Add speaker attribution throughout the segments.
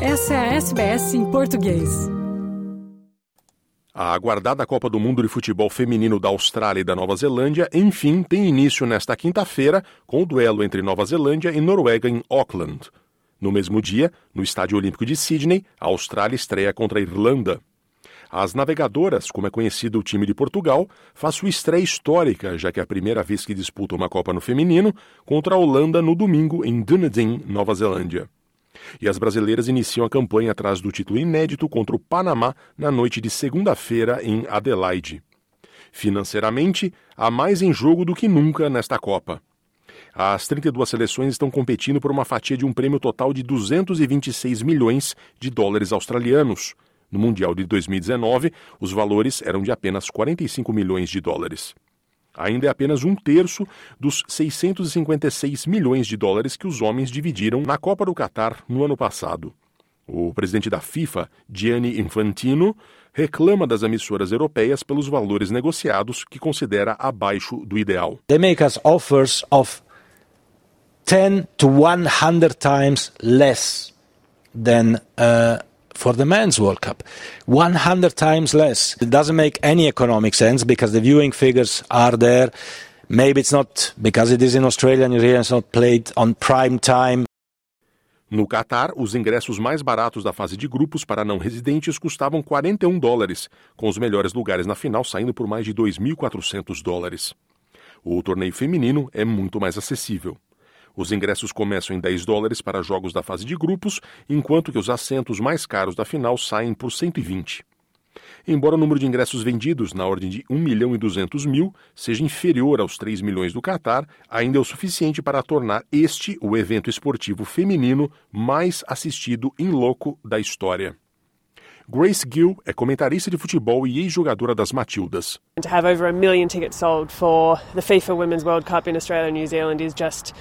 Speaker 1: Essa é a SBS em português.
Speaker 2: A aguardada Copa do Mundo de Futebol Feminino da Austrália e da Nova Zelândia, enfim, tem início nesta quinta-feira com o duelo entre Nova Zelândia e Noruega em Auckland. No mesmo dia, no Estádio Olímpico de Sydney, a Austrália estreia contra a Irlanda. As navegadoras, como é conhecido o time de Portugal, faz sua estreia histórica, já que é a primeira vez que disputa uma Copa no feminino, contra a Holanda no domingo em Dunedin, Nova Zelândia. E as brasileiras iniciam a campanha atrás do título inédito contra o Panamá na noite de segunda-feira em Adelaide. Financeiramente, há mais em jogo do que nunca nesta Copa. As 32 seleções estão competindo por uma fatia de um prêmio total de 226 milhões de dólares australianos, no Mundial de 2019, os valores eram de apenas 45 milhões de dólares. Ainda é apenas um terço dos 656 milhões de dólares que os homens dividiram na Copa do Catar no ano passado. O presidente da FIFA, Gianni Infantino, reclama das emissoras europeias pelos valores negociados que considera abaixo do ideal.
Speaker 3: They make us offers of 10 to 100 times less than uh, for the men's World Cup. 100 times less. It doesn't make any economic sense because the viewing figures are there. Maybe it's not because it is in Australia and it's not played on prime time.
Speaker 2: No Catar, os ingressos mais baratos da fase de grupos para não residentes custavam 41 dólares, com os melhores lugares na final saindo por mais de 2.400 dólares. O torneio feminino é muito mais acessível. Os ingressos começam em 10 dólares para jogos da fase de grupos, enquanto que os assentos mais caros da final saem por 120. Embora o número de ingressos vendidos, na ordem de 1 milhão e 200 mil, seja inferior aos 3 milhões do Catar, ainda é o suficiente para tornar este o evento esportivo feminino mais assistido em loco da história. Grace Gill é comentarista de futebol e ex-jogadora das Matildas.
Speaker 4: To have over a million tickets sold for the FIFA Women's World Cup in Australia and New Zealand is just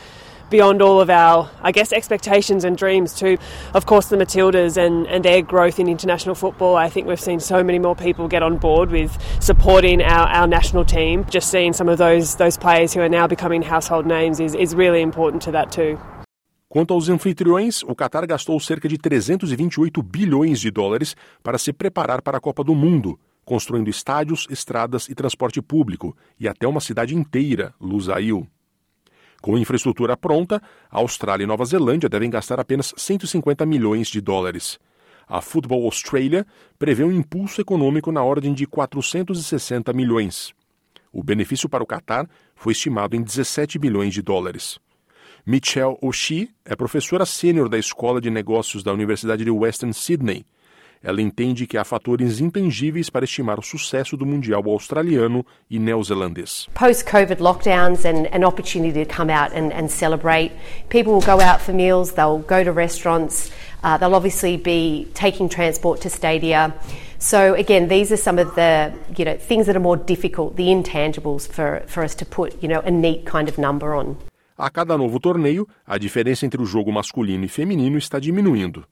Speaker 4: beyond all of our, I guess, expectations and dreams too. Of course, the Matildas and, and their growth in international football. I think we've seen so many more people get on board with supporting our, our national team. Just seeing some of those those players who are now becoming household names is, is really important to that too.
Speaker 2: Quanto aos anfitriões, o Qatar gastou cerca de 328 bilhões de dólares para se preparar para a Copa do Mundo, construindo estádios, estradas e transporte público, e até uma cidade inteira, Lusail. Com infraestrutura pronta, a Austrália e Nova Zelândia devem gastar apenas 150 milhões de dólares. A Football Australia prevê um impulso econômico na ordem de 460 milhões. O benefício para o Catar foi estimado em 17 bilhões de dólares. Michelle O'Shea é professora sênior da Escola de Negócios da Universidade de Western Sydney ela entende que há fatores intangíveis para estimar o sucesso do Mundial australiano e neozelandês.
Speaker 5: Post-COVID lockdowns and an opportunity to come out and, and celebrate. People will go out for meals, they'll go to restaurants, uh, they'll obviously be taking transport to stadia. So again, these are some of the you know things that are more difficult, the intangibles for, for us to put you know a neat kind of number on.
Speaker 2: A cada novo torneio, a diferença entre o jogo masculino e feminino está diminuindo.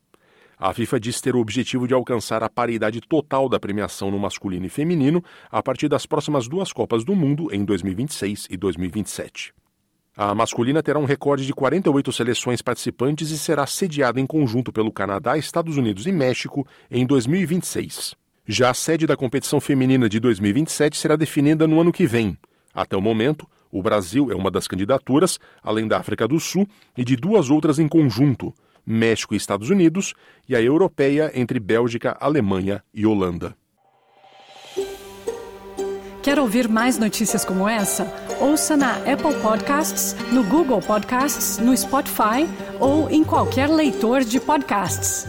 Speaker 2: A FIFA diz ter o objetivo de alcançar a paridade total da premiação no masculino e feminino a partir das próximas duas Copas do Mundo em 2026 e 2027. A masculina terá um recorde de 48 seleções participantes e será sediada em conjunto pelo Canadá, Estados Unidos e México em 2026. Já a sede da competição feminina de 2027 será definida no ano que vem. Até o momento, o Brasil é uma das candidaturas, além da África do Sul e de duas outras em conjunto, México e Estados Unidos, e a europeia entre Bélgica, Alemanha e Holanda.
Speaker 1: Quer ouvir mais notícias como essa? Ouça na Apple Podcasts, no Google Podcasts, no Spotify ou em qualquer leitor de podcasts.